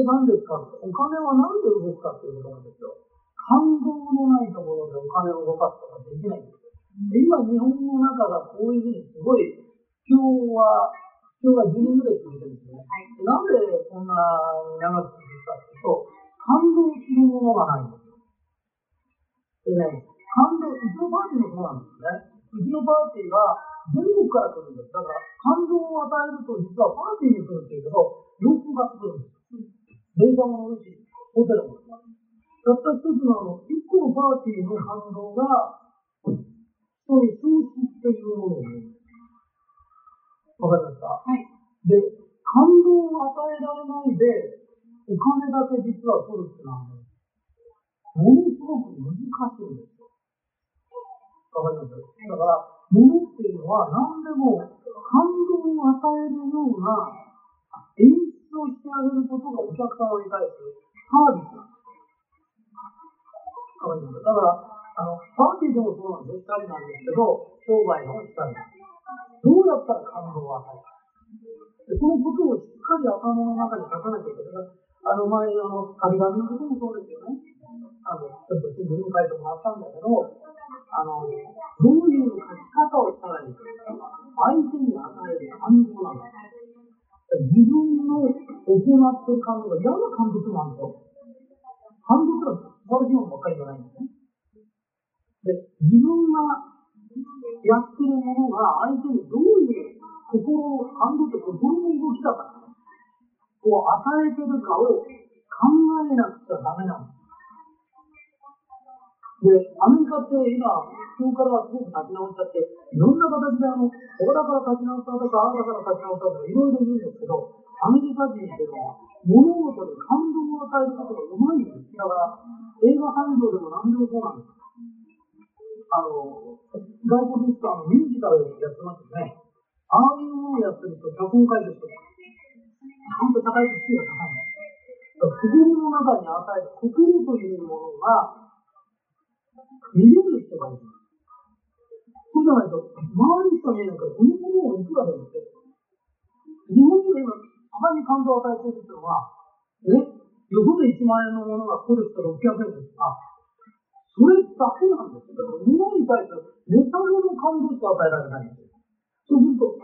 って何ですかお金は何で動くかっていうことなんですよ。感動のないところでお金を動かすことができないんですよ。で今、日本の中がこういうふうにすごい、今日は、今日は12ぐらい続いてるんですね。はい、なんでこんなに長く続くかっていうと、感動するものがないんですよ。でね、感動、うちのパーティーもそうなんですね。うちのパーティーは全国から来るんです。だから、感動を与えると、実はパーティーに来るっていうけど、洋服が作るんです。電車も乗るし、ホテルも。たった一つのあの、一個のパーティーの感動が、人に消失っていうものを。わかりますか？はい。で、感動を与えられないで、お金だけ実は取るってのはね、ものすごく難しいんですよ。わかります？だから、物っていうのは何でも感動を与えるような演出をしてあげることがお客様に対するサービスなんです。だから、あの、パーティーでもそうなんです。光なんですけど、商売の光なんです。どうやったら感動を与えるか。そのことをしっかり頭の中に書かなきゃいけない。あの前の、あの、紙紙のこともそうですよね。あの、ちょっと新聞に書いてもらったんだけど、あの、どういう書き方をしたらいいか。相手に与える感動なんだ。自分の行ってる感動が嫌な感動もあるんですよ。感動とは素晴らしいものばっかりじゃないんですね。で、自分がやってるものが相手にどういう心の、感動って心の動きだから、こう与えてるかを考えなくちゃダメなんです。で、アメリカって今、今日からすごく立ち直っちゃって、いろんな形であの、ここだから立ち直ったとか、ああだから立ち直ったとか、いろいろ言うんですけど、アメリカ人っていうのは、物事に感動を与えることがうまいんです。だから、映画産業でも何でもそうなんです。あの、外国の人はミュージカルやってますよね。ああいうものをやってると、脚本書いてると、ちゃんと高い知識が高い。心の中に与える心というものが、見れる人がいる。そうじゃないと、周りしか見えないから、このものをいくらでもって。日本人が今、たまに感動を与えているっていうのは、えよほど1万円のものがこれと600円ですかそれだけなんですよ。だから物に対する値下げの感動しか与えられないんですよ。そうすると、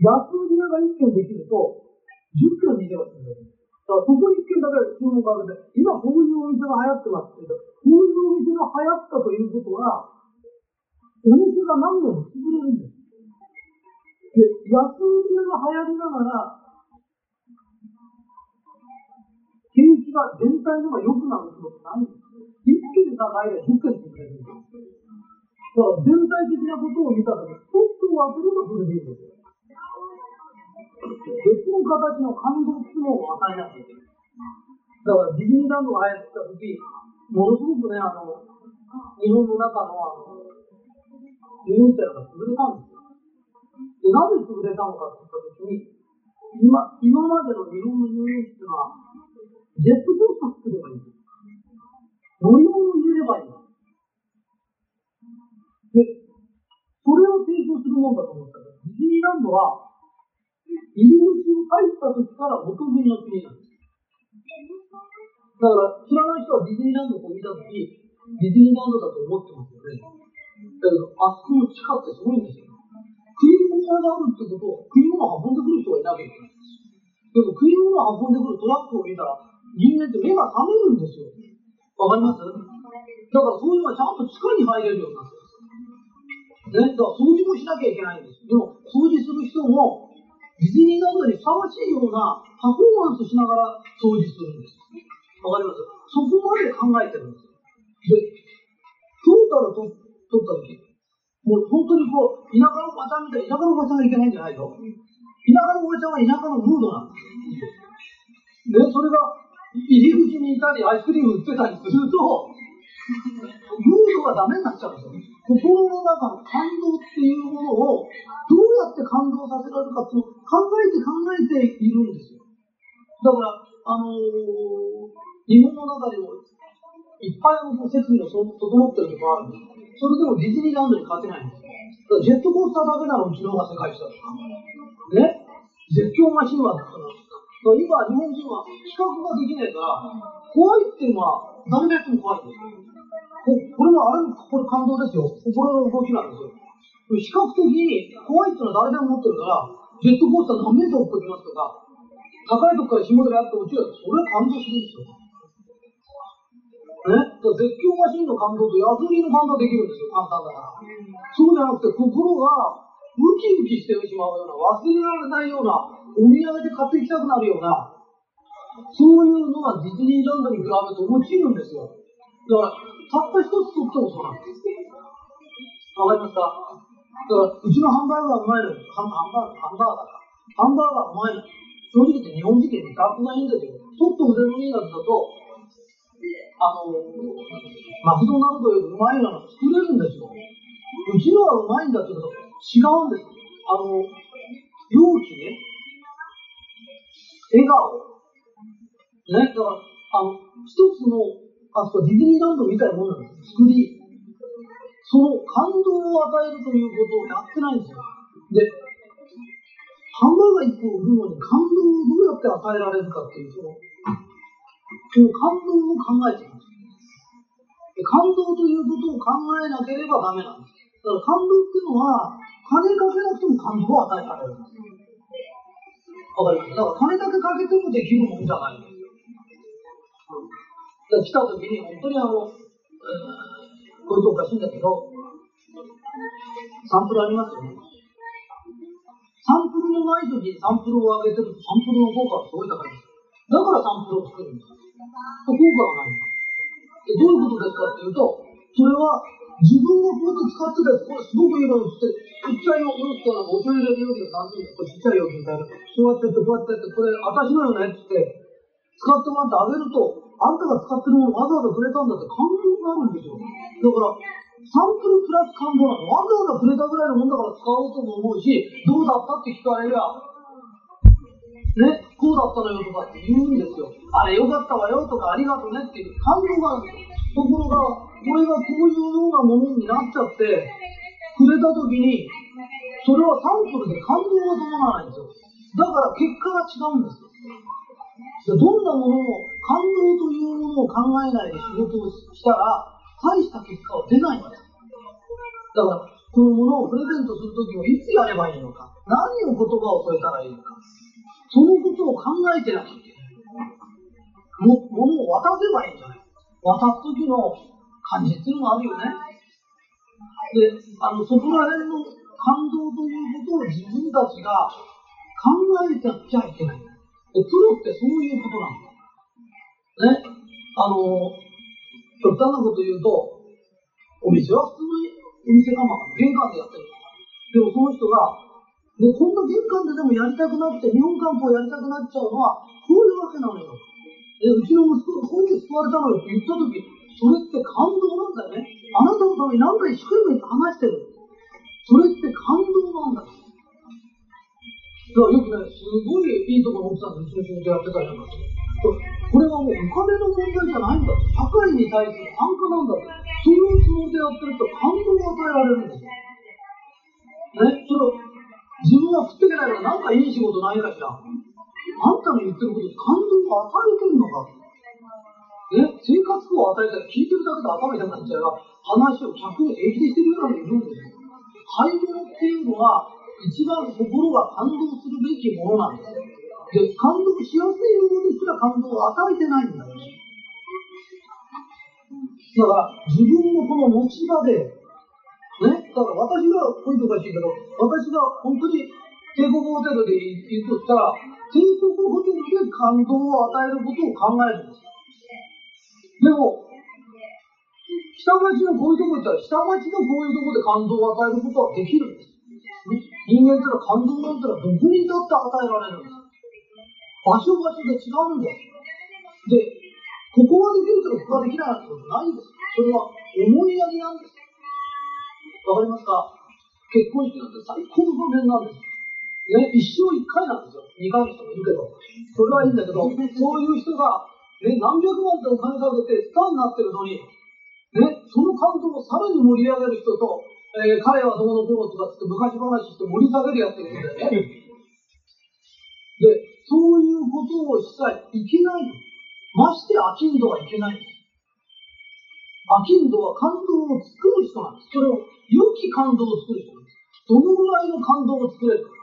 安売り屋が1件できると、10件見てますんで。だからそこに一件だけ注目を浴びて、今こういうお店が流行ってますけど、こういうお店が流行ったということは、お店が何年も潰れるんです。で、安売りが流行りながら、景気が全体のが良くなるってことないんです。一軒高いで10軒潰れるんです。だから全体的なことを見たとき、スポットを当てればそれでいいんですよ。別の形の感動機能を与えなきゃいけない。だからディズニーランドが流行ってた時、ものすごくね、あの、日本の中のあの、遊園地が潰れたんですよ。で、なぜ潰れたのかって言った時に、今、今までの日本の遊園地っていうのは、ジェットコースター作ればいいんです。乗り物を入れればいいんです。で、それを提供するもんだと思ったけど、ディズニーランドは、入り口に入った時から元国の国なんです。だから、知らない人はディズニーランドを見たとき、ディズニーランドだと思ってますよね。だけど、あそこの地下ってすごいんですよ。食い物屋があるってことは、食い物を運んでくる人がいなきゃいけない。でも、食い物を運んでくるトラックを見たら、人間って目が覚めるんですよ。わかります？だからそういうのがちゃんと地下に入れるようになってるんです。ね、だから掃除もしなきゃいけないんです。でも、掃除する人も、ディズニーランドにふさわしいようなパフォーマンスしながら掃除するんです。わかります？そこまで考えてるんです。で、トータルと取った時、もう本当にこう、田舎のおばちゃんみたい田舎のおばちゃんがいけないんじゃないよ。田舎のおばちゃんは田舎のムードなんです。で、それが入り口にいたり、アイスクリーム売ってたりすると、ムードがダメになっちゃうんですよね。心の中の感動っていうものを、どうやって感動させられるかっていうの考えて考えているんですよ。だから、あのー、日本の中でも、いっぱいの設備が整ってるとこあるんです。それでもディズニーランドに勝てないんですよ。ジェットコースターだけならうちの方が世界一だとか、ね、絶叫マシンは今、日本人は比較ができないから、怖いっていうのは誰がやっても怖いんですよ。これもあれ、これ感動ですよ。これの動きなんですよ。比較的怖いっていうのは誰でも持ってるから、ジェットコースター何メートル落っこちますとか、高いとこから下でやって落ちるそれは感動するんですよ。ね、絶叫マシンの感動と安売りの感動できるんですよ、簡単だから。そうじゃなくて、心がウキウキしてしまうような、忘れられないような、お土産で買ってきたくなるような、そういうのがディズニーランドに比べて落ちるんですよ。だから、たった一つとってもそうなんです。わかりますか？だから、うちのハンバーガーうまいのハンバーガー、ハンバーガーか。ハンバーガーうまいの。正直言って日本人って味覚がいいんですよ。ちょっと腕のいいやつだと、あの、マクドナルドよりうまいのが作れるんですよ。うちのはうまいんだけど、違うんです。あの、容器ね、笑顔、ね、だから、あの、一つの、あそこディズニーランドみたいなもんなんです。作り。その感動を与えるということをやってないんですよ。で、ハンバーガー一個売るのに感動をどうやって与えられるかっていう、その、その感動を考えてるんです。感動ということを考えなければダメなんです。だから感動っていうのは、金かけなくても感動を与えられるんです。わかります？だから金だけかけてもできるもんじゃないんですよ。来た時に、本当にあの、えー、これとおかしいんだけど、サンプルありますよね。サンプルのない時にサンプルを上げてると、サンプルの効果がすごい高いんです。だからサンプルを作るんです。効果がないんでどういうことですかっていうと、それは自分がこうやって使ってたやつ、これすごくいいのって、ちっちゃい容器からお茶入れる容器が何ていうこれちっちゃい容器みたいな。そうやってやってこうやってやって、これ私のよねってって使ってもらってあげると、あんたが使ってるものわざわざくれたんだって感動があるんですよ。だから、サンプルプラス感動なの。わざわざくれたぐらいのもんだから使おうとも思うし、どうだったって聞かれりゃ、ね、こうだったのよとかって言うんですよ。あれよかったわよとかありがとねっていう感動があるんですよ。ところが、これがこういうようなものになっちゃって、くれた時に、それはサンプルで感動が伴わないんですよ。だから結果が違うんですよ。どんなものも感動というものを考えないで仕事をしたら、大した結果は出ないんです。だから、このものをプレゼントするときはいつやればいいのか、何を言葉を添えたらいいのか、そのことを考えてなきゃいけない。も、ものを渡せばいいんじゃない渡す時の感じっていうのがあるよね。で、あの、そこら辺の感動ということを自分たちが考えてちゃいけない。で、プロってそういうことなんだ。ね。あの、極端なこと言うと、お店は普通のお店構が玄関でやってる。でもその人が、で、こんな玄関ででもやりたくなって、日本漢方やりたくなっちゃうのは、こういうわけなのよ。で、うちの息子が本日救われたのよって言ったとき、それって感動なんだよね。あなたのために何回一生懸命話してる。それって感動なんだ。だよくね、すごいいいところの奥さんとうちの仕事やってたりなんかする。これはもうお金の問題じゃないんだ。社会に対する参加なんだ。そういうつもりでやってると感動が与えられるんですよ。ね、それ自分は食っていけないからなんかいい仕事ないかしら。あんたの言ってること感動を与えてるのか。ね、生活苦を与えたら聞いてるだけで頭痛くなっちゃうが、話を客に平気でしてるようなのいるんですよ。買い物っていうのは、一番心が感動するべきものなんですよ。で、感動しやすいものですら感動を与えてないんだよ。だから、自分のこの持ち場で、ね、だから私が、こういうとおかしいけど、私が本当に帝国ホテルで行くとしたら、帝国ホテルで感動を与えることを考えるんです。でも、下町のこういうとこ行ったら、下町のこういうとこで感動を与えることはできるんです。人間ってのは感動なんてのはどこにだって与えられるんです。場所場所で違うんです。で、ここができるけどここができないってことないんです。それは思いやりなんです。わかりますか？結婚式なんて最高の場面なんです。ね、一生一回なんですよ。二回の人もいるけど。それはいいんだけど、そういう人がね、何百万ってお金かけてスターになってるのに、ね、その感動をさらに盛り上げる人と、えー、彼はどうのこうのとかって昔話して盛り下げるやつがいるんだよね。で、そういうことをしちゃいけない。まして飽きんどはいけない。飽きんどは感動を作る人なんです。それを良き感動を作る人なんです。どのぐらいの感動を作れるか。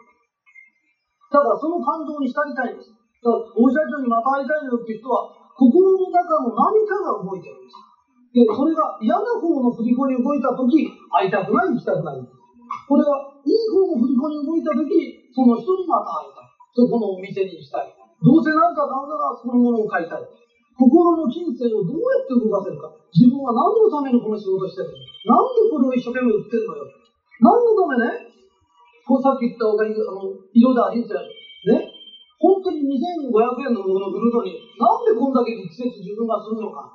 ただその感動に浸りたいんです。だから、お医者長にまた会いたいのよっていう人は、心の中の何かが動いてるんです。で、それが嫌な方の振り子に動いたとき、会いたくない、行きたくない。これがいい方の振り子に動いたとき、その人にまた会いたい。そこのお店に行きたい。どうせなんか買うならそのものを買いたい。心の金銭をどうやって動かせるか。自分は何のためにこの仕事してるの？なんでこれを一生懸命売ってるのよ？何のためね？こうさっき言ったおかげあの、色でありんすよ。ね？本当に2500円のものを売るのに、なんでこんだけ力説自分がするのか。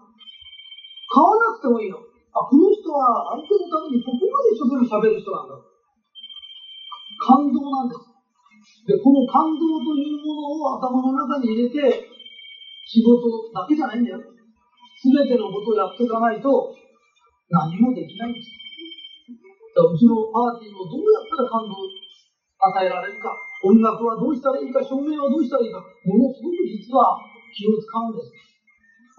くてもいいの？あ、この人は相手のためにここまで一生懸命喋る人なんだ。感動なんです。で、この感動というものを頭の中に入れて、仕事だけじゃないんだよ。すべてのことをやっていかないと、何もできないんです。うちのパーティーもどうやったら感動を与えられるか、音楽はどうしたらいいか、照明はどうしたらいいか、ものすごく実は気を使うんです。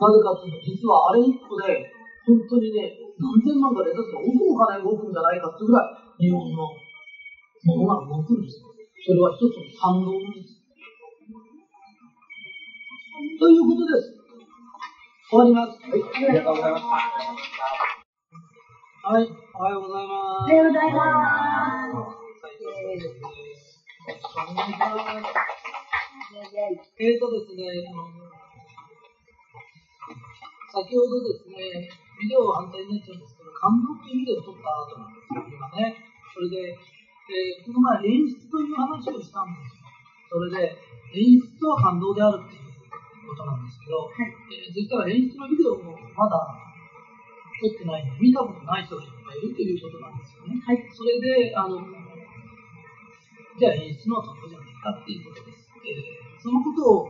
なぜかというと、実はあれ一個で、本当にね、何千万かで、だって億の金動くんじゃないかってぐらい、日本のものが動くんです。それは一つの賛同です。ということです。終わります。はい、ありがとうございました。はい、おはようございます。おはようございます。えっとですね、先ほどですね、ビデオ反対になっちゃうんですけど、感動っていうビデオを撮った後なんですよ、今ね。それで、えー、この前演出という話をしたんですよ。それで、演出は感動であるっていうことなんですけど、はい、えー、実は演出のビデオもまだ撮ってないので、見たことない人がいっぱいいるということなんですよね。はい、それで、あの、じゃあ演出の感動じゃないかっていうことです。えー、そのことを、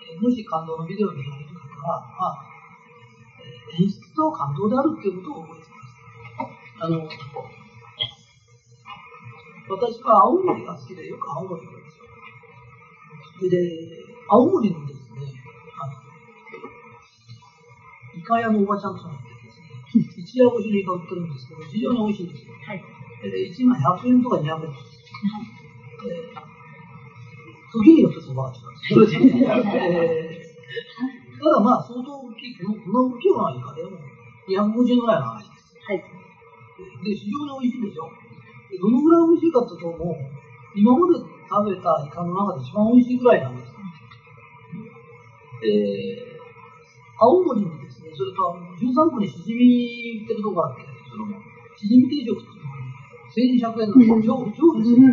えもし感動のビデオに見られる方は、まあ、演出と感動であるっていうことを覚えてください。あの、私は青森が好きでよく青森に行くんですよ。で、青森のですね、あの、イカ屋のおばちゃんとかってですね、一夜干しのイカ売ってるんですけど、非常に美味しいんですよ。はい。で、1枚100円とか200円です。時によってそばが違う えーただまあ、相当大きい、この大きいのはイカでも250ぐらいの味です。はい。で、非常に美味しいでしょ。でどのぐらい美味しいかっていうと、もう、今まで食べたイカの中で一番美味しいぐらいなんです。えー、青森にですね、それと13区にしじみ売ってるとこがあって、そのしじみ定食っていうのが、1200円の超、超ですよ。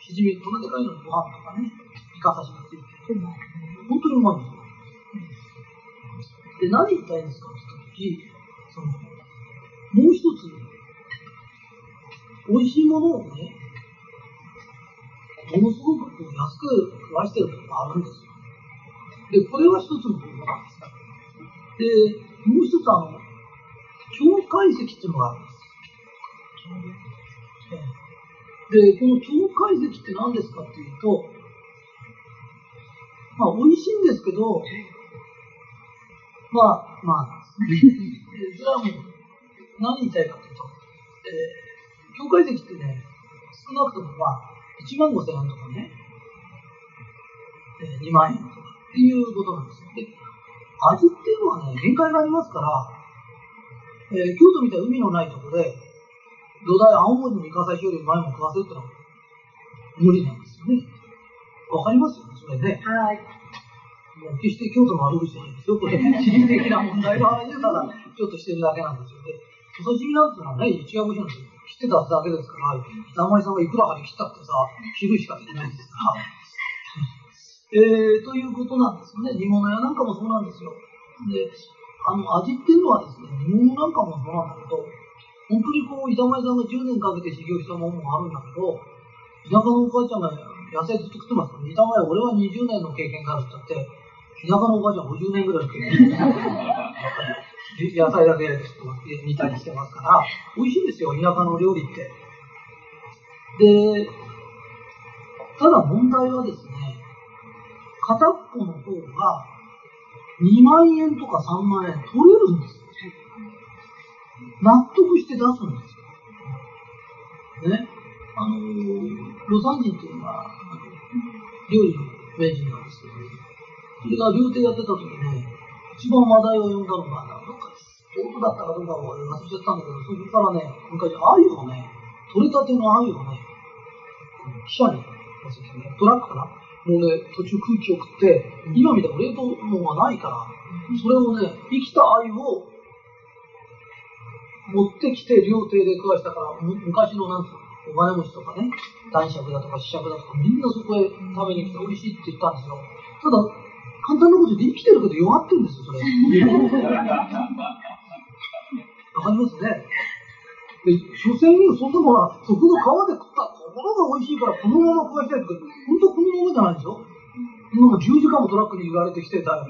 しじみ、こんなでかいのにご飯とかね、イカ刺しがついて。本当にうまいんですよ。で、何言いたいんですかって言った時、その、もう一つ、美味しいものをね、ものすごくこう安く食わしてるとこがあるんですよ。で、これは一つの方法なんです。で、もう一つあの、超解析っていうのがあるんです。で、この超解析って何ですかっていうと、まあ、美味しいんですけど、まあ、まあ、それはもう、何言いたいかというと、えー、境界石ってね、少なくともまあ、1万5千円とかね、えー、2万円とかっていうことなんです。で、味っていうのはね、限界がありますから、えー、京都みたいな海のないところで、土台青森の三笠市より前も食わせるってのは無理なんですよね。わかりますよね、それね。はい。もう決して京都の悪口じゃないんですよ。これ、地理的な問題があるただ、ちょっとしてるだけなんですよね。土佐地味なんていうのはね、一夜干しなんですよ。切ってただけですから、名前さんがいくら張り切ったってさ、昼しかできないんですから。えー、ということなんですよね。煮物屋なんかもそうなんですよ。で、あの、味っていうのはですね、煮物なんかもそうなんだけど、本当にこう、板前さんが10年かけて修行したものもあるんだけど、田舎のお母ちゃんが野菜ずっと食ってますから、煮たまや俺は20年の経験があるって言って、田舎のおばあちゃん50年ぐらいの経験野菜だけ煮たりしてますから、美味しいですよ、田舎の料理って。で、ただ問題はですね、片っぽの方が2万円とか3万円取れるんですよ。納得して出すんですよ。ね。あのー、ロサンジンっていうのは、料理の名人なんですけど、それが料亭やってた時ね、一番話題を呼ん。だのが、どっかどこだったかどうか忘れちゃったん。だけど、そこからね、昔、鮎をね、取れたての鮎をね、記者に、トラックかなもうね、途中空気を送って、今みたいな冷凍のがないから、それをね、生きた鮎を持ってきて料亭で食わしたから、昔のなん。つうの、お金持ちとかね、男爵だとか子爵だとか、みん。なそこへ食べに来て美味しいって言ったん。ですよ。ただ、簡単なことで生きてるけど弱ってるんですよ、それ。わかりますね。で、所詮そんなものは、そこの川で食ったところが美味しいから、このまま食わしたいって、本当このままじゃないでしょなんか10時間もトラックに揺られてきてたよ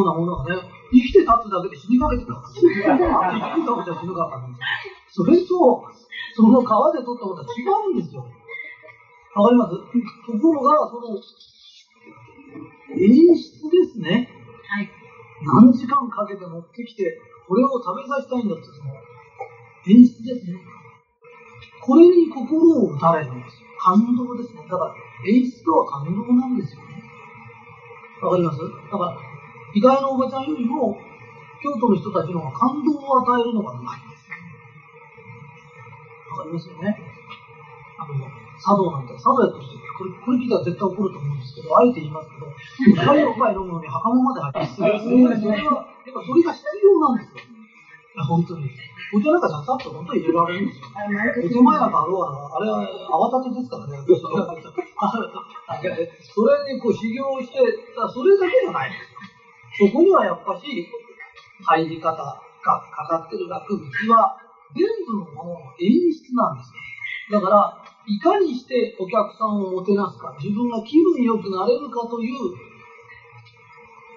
うなものがね、生きて立つだけで死にかけてた。生きてたことじゃ死ぬかったんですそれと、その川で取ったものは違うんですよ。わかります？ところが、その、演出ですね。はい。何時間かけて持ってきて、これを食べさせたいんだって、その、演出ですね。これに心を打たれるんですよ。感動ですね。だから、演出とは感動なんですよね。わかります？だから、意外なおばちゃんよりも、京都の人たちの方が感動を与えるのがうまいんです。わかりますよね？あの、茶道なんて、茶道やってる人これ、これ聞いたら絶対怒ると思うんですけど、あえて言いますけど、最後杯飲むのに袴まで入ってする。それは、やっぱそれが必要なんですよ。本当に。お茶なんかささっと本当に入れられるんですよ。お茶前なんかあろうが、あれは泡立てですからね。それにこう修行して、それだけじゃない。そこにはやっぱし、入り方がかかってる楽道は、全部のものの演出なんですよ。だから、いかにしてお客さんをもてなすか、自分が気分よくなれるかという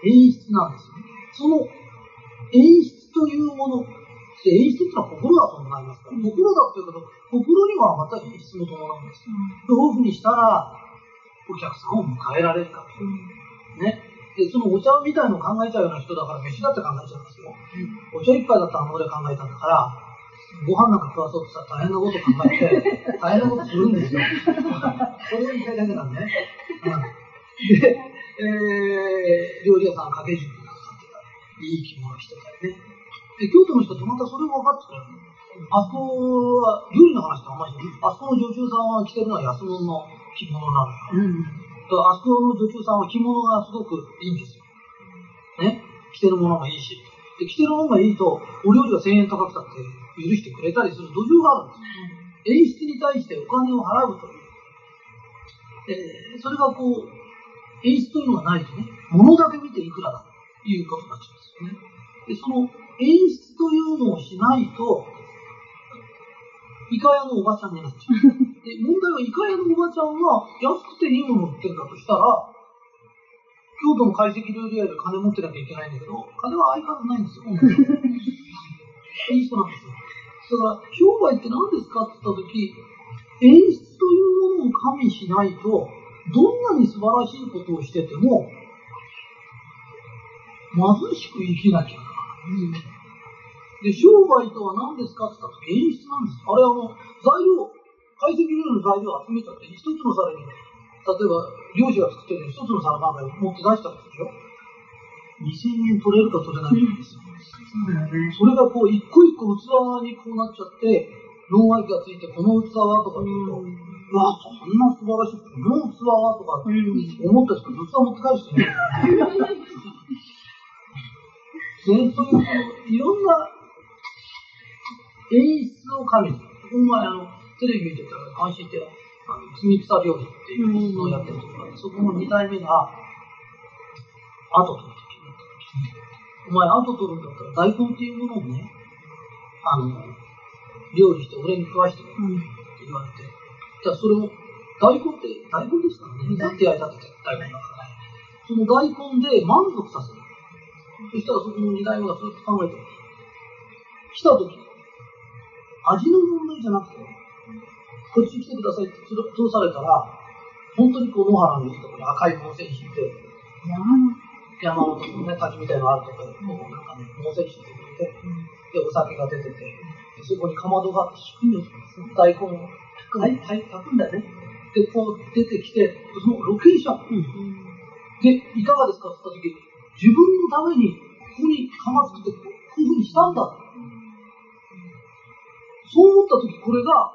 演出なんですよね。その演出というもの、演出っていうのは心だと思いますから、心だっていうけど、心にはまた演出も伴うんですよ。どういうふうにしたら、お客さんを迎えられるかという。ね。で、そのお茶みたいのを考えちゃうような人だから、飯だって考えちゃうんですよ。お茶一杯だったらあの俺考えたんだから、ご飯なんか食わそうとしたら大変なこと考えて、大変なことするんですよ。それが言いたいだけなんでね。うん、で、えー、料理屋さん掛け軸になってたり、いい着物着てたりね。で、京都の人ってまたそれを分かってくれる。あそこは、料理の話ってあんまりあそこの女中さんは着てるのは安物の着物なのよ。うん、あそこの女中さんは着物がすごくいいんですよ。ね？着てるものがいいし。で、着てるものがいいと、お料理が1000円高くたって許してくれたりする土壌があるんです。演出に対してお金を払うという。えー、それがこう、演出というのがないとね、物だけ見ていくらだということになっちゃうんですよね。で、その演出というのをしないと、イカ屋のおばちゃんになっちゃう。で、問題はイカ屋のおばちゃんが安くていいものを売ってるんだとしたら、京都の懐石料理屋で金持ってなきゃいけないんだけど、金は相変わらずないんですよ。いい人なんですよ。だから、商売って何ですかって言ったとき、演出というものを加味しないと、どんなに素晴らしいことをしてても、貧しく生きなきゃならない。で、商売とは何ですかって言ったと演出なんです。あれはもう、材料、解析料理の材料を集めちゃって、一つの皿に、例えば、漁師が作ってる一つの皿なんか持って出したんですよ。2000円取れるか取れないかですよ。それがこう、一個一個器にこうなっちゃって、脳外気がついて、この器はとか言うと、うわ、そんな素晴らしい、この器はとか思った人、器持って帰る人いない。そういう、いろんな演出を加味する。この前、あの、テレビ見てたら、監視って、あの、積み草料理っていうのをやってるところがそこの2代目が、後とお前後取るんだったら大根っていうものをね、あの、料理して俺に食わしてくれって言われて、じゃあそれを、大根って大根ですからね、水って焼いたって大根だからね。その大根で満足させる。そしたらそこの二代目がずっと考えて、来た時、味の問題じゃなくて、こっち来てくださいって通されたら、本当にこう野原のいいところに赤い温泉引いて、山の。山のところね、滝みたいなのあるところに、なんかね、温泉引いてで、お酒が出てて、でそこにかまどがあって引くんですよ。大根を。はい、はい、炊くんだよね。で、こう出てきて、そのロケーション。で、いかがですかって言った時、自分のために、ここに釜作って、こういうふうにしたんだ。そう思った時、これが、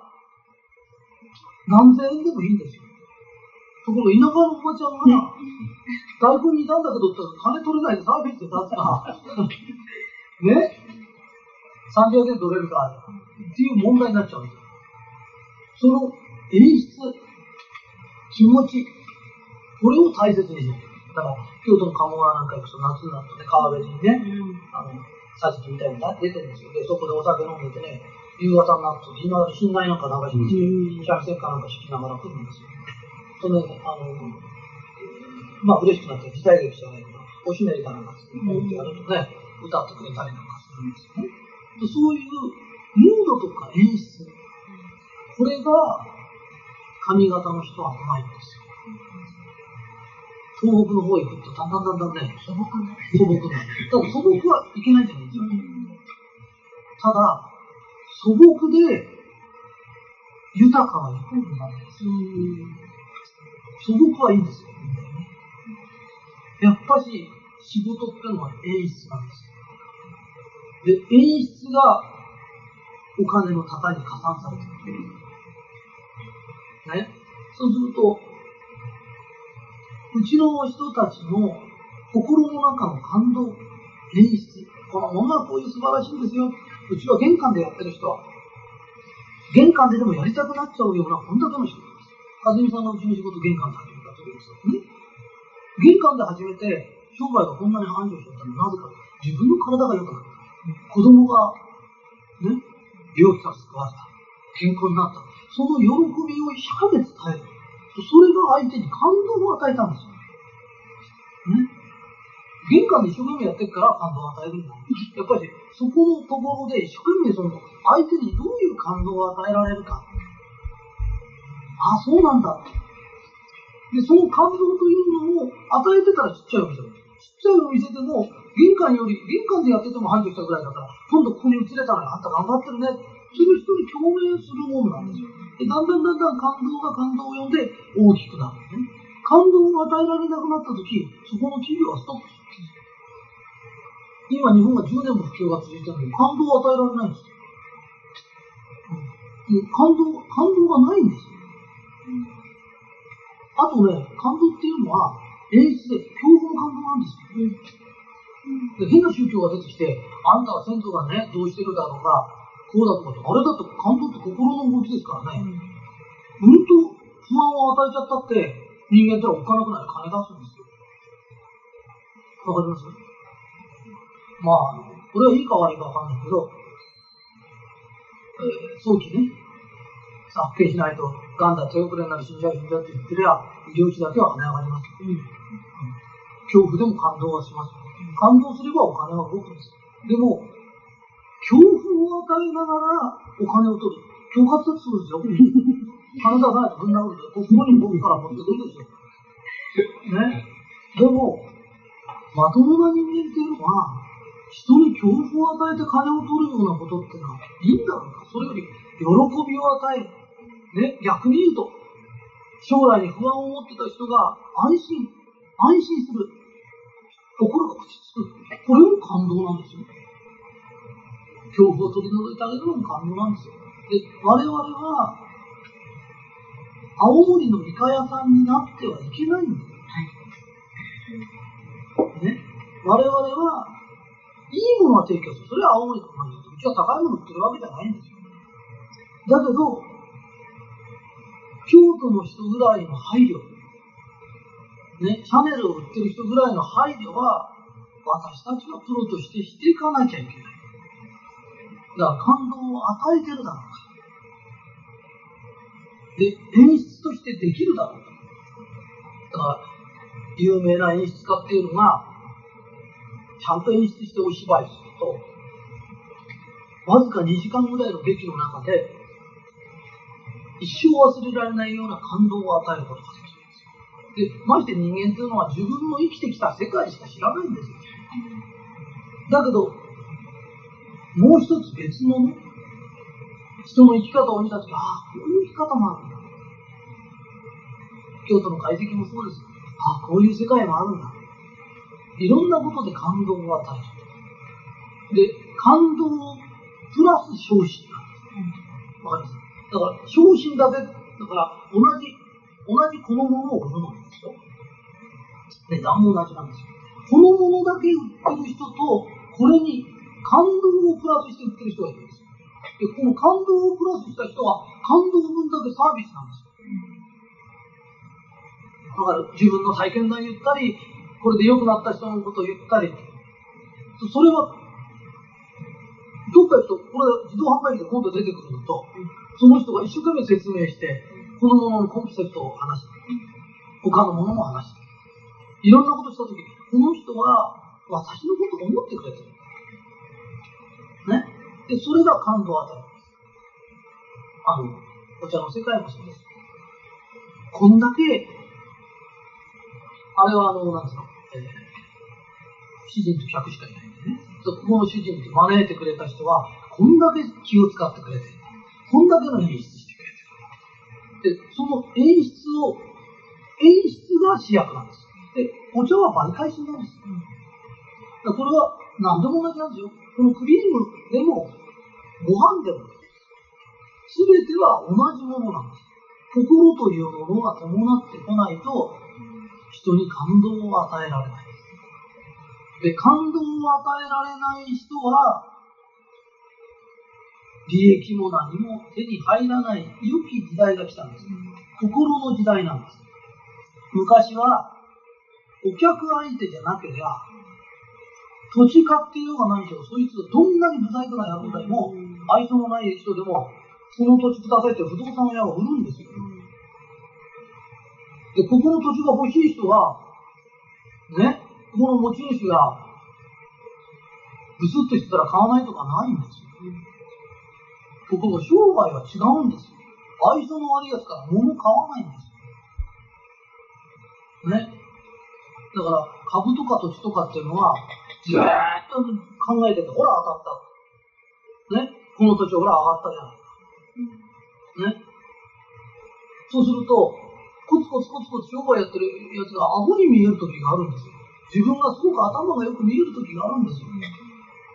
何千円でもいいんですよ。ところが、田舎のおばちゃんが、大根にいたんだけどって金取れないでサービスで出すから、ね ?30 円取れるかっていう問題になっちゃうんですよ。その演出、気持ち、これを大切にしてる。だから、京都の鴨川なんか行くと夏になるとね、川辺にね、あの、さじきみたいに出てるんですよ。で、そこでお酒飲んでてね、夕方になると、今信頼なんか流してかなんか弾きながら来るんですよ。その、あの、まあ、嬉しくなって時代劇じゃないけど、おひねりかなんかつってやるとね、歌ってくれたりなんかするんですよね。でそういうムードとか演出、これが髪型の人はうまいんですよ。東北の方行くとだんだんだんだんね、素朴な。素朴な。ただ素朴はいけないじゃないですか。ただ、素朴で豊かなイコールになるんですよ。素朴はいいんですよ。やっぱし仕事ってのは演出なんです。で、演出がお金の高に加算されてる。ね？そうすると、うちの人たちの心の中の感動、演出、このものはこういう素晴らしいんですよ。うちは玄関でやってる人は、玄関ででもやりたくなっちゃうような、こんだけの仕事です。かずみさんのうちの仕事、玄関で始めた時ですよね。玄関で始めて、商売がこんなに繁盛しちゃったのはなぜか、自分の体が良くなった。子供が、ね、病気から救われた。健康になった。その喜びを一生懸命伝える。それが相手に感動を与えたんですよ。ね？玄関で一生懸命やってるから感動を与えるんだ。やっぱりそこのところで一生懸命その相手にどういう感動を与えられるか。あ、そうなんだ。で、その感動というのを与えてたらちっちゃいお店。ちっちゃいお店でも、玄関より、玄関でやってても繁盛したぐらいだから、今度ここに移れたらあんた頑張ってるね。する人に共鳴するものなんですよ。で、だんだんだんだん感動が感動を呼んで大きくなるんですね。感動を与えられなくなったとき、そこの企業はストップする。今日本が10年も不況が続いてるのに感動を与えられないんですよ。うん、感動、感動がないんですよ。あとね、感動っていうのは演出で恐怖の感動なんですよ。で変な宗教が出てきて、あんたは先祖がね、どうしてるだとか、こうだとかって、あれだって感動って心の動きですからね。うんと不安を与えちゃったって、人間っておっかなくなり金出すんですよ。わかります？まあ、これはいいか悪いかわかんないけど、えー早期ね、発見しないと、がんだ、手遅れになる、死んじゃう、死んじゃうって言ってりゃ、医療費だけは跳ね上がります。恐怖でも感動はします。感動すればお金は動くんです。でも、恐怖を与えながらお金を取る。恐喝だってそうですよ。金出さないとぶん殴るここに僕から持ってくるんですよ。ね。でも、まともな人間っていうのは、人に恐怖を与えて金を取るようなことってのはいいんだろうか。それより喜びを与える。ね。逆に言うと、将来に不安を持ってた人が安心、安心する。心が落ち着く。これも感動なんですよ。恐怖を取り除いてあげるのも感動なんですよ。で、我々は、青森のイカ屋さんになってはいけないんです。ね。我々は、いいものは提供する。それは青森のまあうちは高いもの売ってるわけじゃないんですよ。だけど、京都の人ぐらいの配慮。ね、シャネルを売ってる人ぐらいの配慮は、私たちがプロとしてしていかなきゃいけない。だから感動を与えてるだろうか。で、演出としてできるだろうか。だから、有名な演出家っていうのが、ちゃんと演出してお芝居すると、わずか2時間ぐらいの劇の中で、一生忘れられないような感動を与えることができるんです。で、まして人間っていうのは自分の生きてきた世界しか知らないんですよ。だけど、もう一つ別のね、人の生き方を見たとき、ああ、こういう生き方もあるんだ。京都の解析もそうです。ああ、こういう世界もあるんだ。いろんなことで感動を与える。で、感動プラス昇進なんです。わかります？だから、昇進だけ、だから同じ、同じこのものを売るのですよ。値段も同じなんですよ。このものだけ売ってる人と、これに感動をプラスして売ってる人がいるんですよ。で、この感動をプラスした人は、感動分だけサービスなんですよ。だから自分の体験談言ったり、これで良くなった人のことを言ったり、それは、どっか行くと、これ自動販売機で今度出てくるのと、その人が一生懸命説明して、このもののコンセプトを話して、他のものも話して、いろんなことしたときに、この人は私のことを思ってくれてる。ね。で、それが感動を与える。あの、お茶の世界もそうです。こんだけあれはあの、なんですか、えー、主人と客しかいないんでね。ここの主人って招いてくれた人は、こんだけ気を使ってくれてる。こんだけの演出してくれてる。で、その演出を、演出が主役なんです。で、お茶は媒介しなんです。だこれは何でも同じなんですよ。このクリームでも、ご飯でも、すべては同じものなんです。心というものが伴ってこないと、人に感動を与えられない。で、感動を与えられない人は、利益も何も手に入らない良き時代が来たんです。心の時代なんです。昔は、お客相手じゃなければ、土地買ってようが何しろ、そいつどんなに不細工な野郎でも、愛想のない人でも、その土地くださいって不動産屋を売るんですよ。で、ここの土地が欲しい人は、ね、ここの持ち主が、ブスッとしてたら買わないとかないんですよ。ここの商売は違うんですよ。愛想の悪いやつから物買わないんですよ。ね。だから、株とか土地とかっていうのは、ずーっと考えてて、ほら当たった。ね。この土地ほら上がったじゃない。ね。そうすると、コツコツコツコツ商売やってるやつがアホに見える時があるんですよ。自分がすごく頭がよく見える時があるんですよ。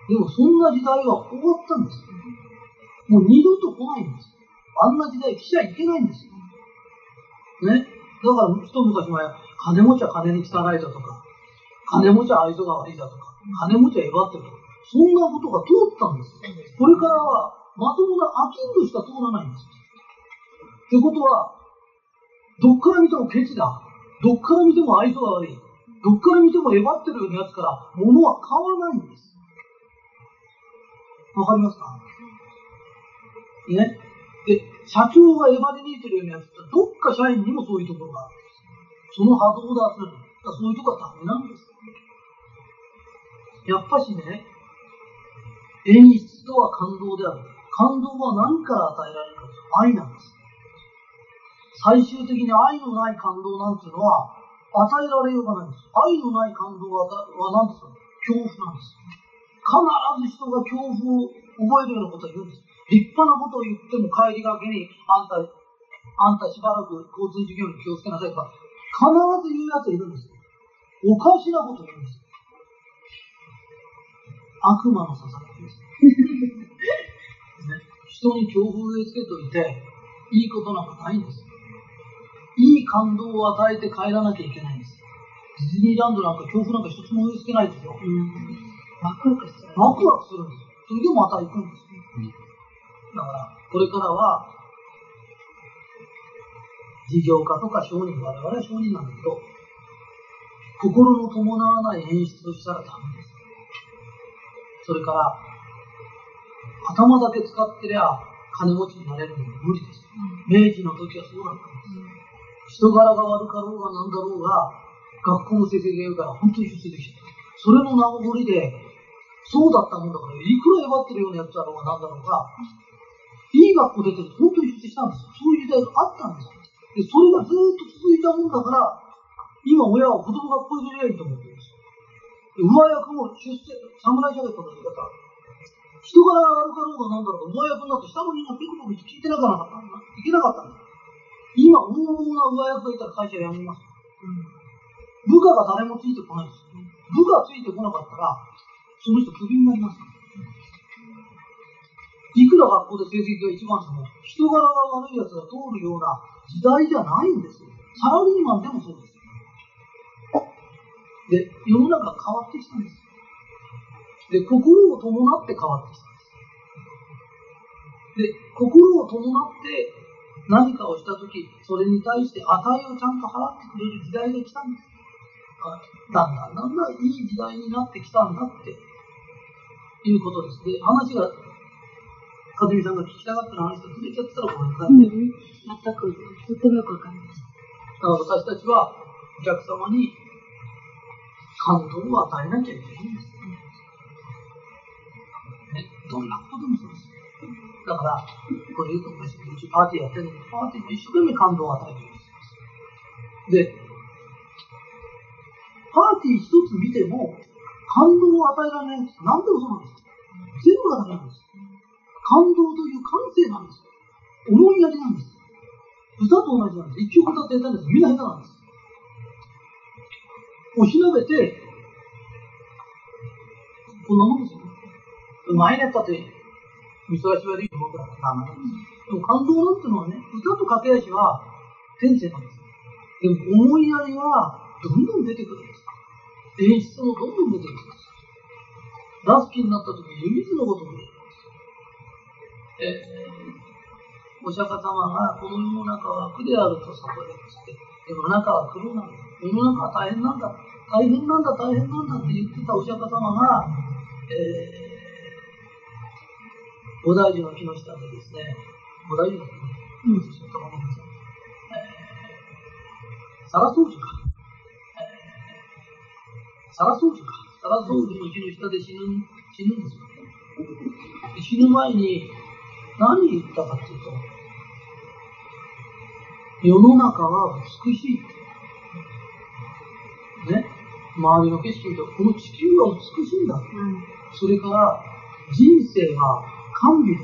でもそんな時代は終わったんですよ。もう二度と来ないんです。あんな時代来ちゃいけないんですよ。ね？だから一昔前、金持ちは金に汚いだとか、金持ちは愛想が悪いだとか、金持ちは威張ってるとか、そんなことが通ったんです。これからはまともな商人しか通らないんです。ってことは、どっから見てもケチだ。どっから見ても愛想が悪い。どっから見てもえばってるようなやつから物は買わないんです。わかりますか？ね。で、社長がえばりにいてるようなやつってどっか社員にもそういうところがあるんです。その波動を出せる。そういうとこはダメなんです。やっぱしね、演出とは感動である。感動は何から与えられるか愛なんです。最終的に愛のない感動なんていうのは与えられようがないんです。愛のない感動は何ですか？恐怖なんです。必ず人が恐怖を覚えるようなことを言うんです。立派なことを言っても帰りがけに、あんた、あんたしばらく交通事業に気をつけなさいとか、必ず言うやついるんです。おかしなこと言うんです。悪魔のささやきです。ね、人に恐怖を植え付けといて、いいことなんかないんです。いい感動を与えて帰らなきゃいけないんです。ディズニーランドなんか恐怖なんか一つも植え付けないですよ。ワクワクする。ワクワクするんです。それでまた行くんです。だから、これからは、事業家とか商人、我々は商人なんだけど、心の伴わない演出をしたらダメです。それから、頭だけ使ってりゃ金持ちになれるのも無理です。明治の時はそうだったんです。人柄が悪かろうがなんだろうが、学校の成績が言うから本当に出世できた。それの名残で、そうだったもんだから、いくら威張ってるようなやつだろうがなんだろうが、いい学校出てると本当に出世したんですよ。そういう時代があったんですよ。で、それがずっと続いたもんだから、今親は子供がこういうりゃいと思ってるんですよ。上役も出世、侍ジャケットの言い方。人柄が悪かろうがなんだろうが、上役になって下のみんなピクピク聞いてなかったんだ。いけなかったんだ。今、大物な上役がいたら会社辞めます。うん、部下が誰もついてこないんですよ。部下ついてこなかったら、その人クビになります。いくら学校で成績が一番でも、人柄が悪い奴が通るような時代じゃないんですよ。サラリーマンでもそうです。で、世の中変わってきたんです。で、心を伴って変わってきたんです。で、心を伴って何かをしたとき、それに対して値をちゃんと払ってくれる時代が来たんです。だんだんだんだんいい時代になってきたんだっていうことです。で、話が、かずみさんが聞きたかった話とずれちゃったらごめんなさいね。うん、全く、とってもよくわかりました。だから私たちはお客様に感動を与えなきゃいけないんです。ね、どんなことでもそうです。だから、これ言うとおかうちパーティーやってるのに、パーティーも一生懸命感動を与えてるんです。で、パーティー一つ見ても、感動を与えられないんです。何でもそうなんです。全部がダメなんです。感動という感性なんですよ。思いやりなんです。歌と同じなんです。一曲歌ってやったんです。みんな下手なんです。おしなべて、こんなもんですよね。うまいねったって、みそらし悪いと思ったらダメなんです。でも感動なんてのはね、歌と駆け足は天性なんです。でも思いやりはどんどん出てくるんです。演出もどんどん出てくるんです。ラスキーになった時に湯水のことも出てえー、お釈迦様がこの世の中は苦であると悟れまして、世の中は苦なんだ。世の中は大変なんだ。大変なんだ、大変なんだって言ってたお釈迦様が、えー、菩提樹の木の下でですね、菩提樹の木の下、うん、ちょっとごめんなさい。えー、サラソウジか。えー、サラソウジか。サラソウジの木の下で死ぬ、死ぬんですよ。死ぬ前に何言ったかっていうと、世の中は美しい。ね、周りの景色見て、この地球は美しいんだ。うん、それから、人生は甘美だ。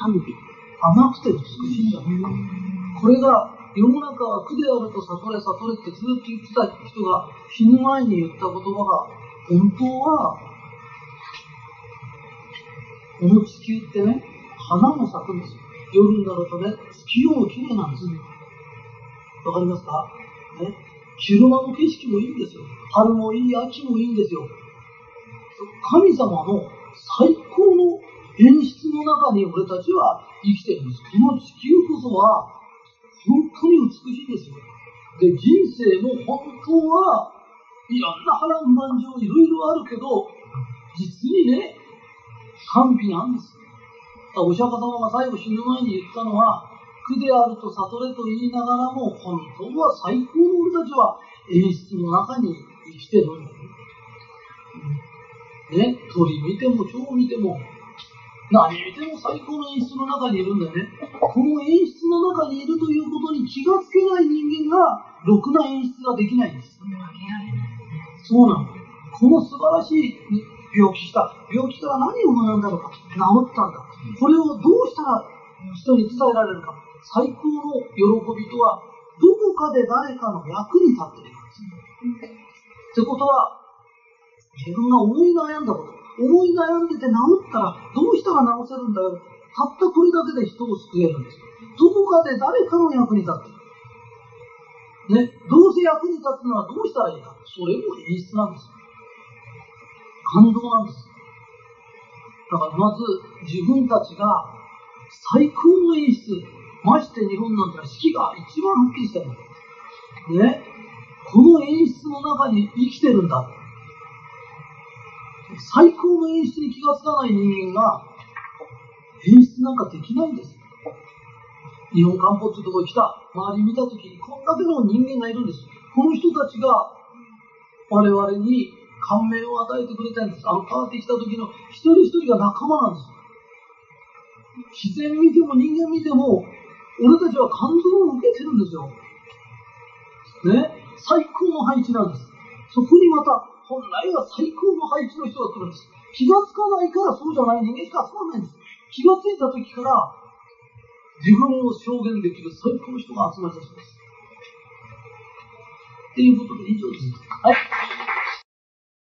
甘美。甘くて美しいんだ。うん、これが、世の中は苦であると悟れ悟れってずっと言ってた人が死ぬ前に言った言葉が、本当は、この地球ってね、花も咲くんですよ。夜になるとね、月夜も綺麗なんですよ。わかりますか？ね？昼間の景色もいいんですよ。春もいい、秋もいいんですよ。神様の最高の演出の中に俺たちは生きてるんです。この地球こそは本当に美しいんですよ。で、人生も本当はいろんな波乱万丈いろいろあるけど、実にね、賛美なんです。お釈迦様が最後死ぬ前に言ったのは、苦であると悟れと言いながらも、本当は最高の俺たちは演出の中に生きてるんだね。ね、鳥見ても蝶見ても、何見ても最高の演出の中にいるんだよね。この演出の中にいるということに気がつけない人間が、ろくな演出ができないんです。そうなの。この素晴らしい病気した。病気から何を学んだのか。治ったんだ。これをどうしたら人に伝えられるか。最高の喜びとは、どこかで誰かの役に立っているんです。ってことは、自分が思い悩んだこと、思い悩んでて治ったら、どうしたら治せるんだよ。たったこれだけで人を救えるんです。どこかで誰かの役に立っている。ね、どうせ役に立つのはどうしたらいいか。それも演出なんです。感動なんです。だからまず自分たちが最高の演出、まして日本なんて四季が一番はっきりしてるね。この演出の中に生きてるんだ。最高の演出に気がつかない人間が、演出なんかできないんです。日本漢方っていうとこに来た、周り見たときに、こんだけの人間がいるんです。この人たちが、我々に感銘を与えてくれたんです。あのパーティー来た時の一人一人が仲間なんです。自然見ても人間見ても、俺たちは感動を受けてるんですよ。ね？最高の配置なんです。そこにまた、本来は最高の配置の人が来るんです。気がつかないからそうじゃない人間しか集まらないんです。気がついた時から、自分を証言できる最高の人が集まりだします。っていうことで以上です。はい。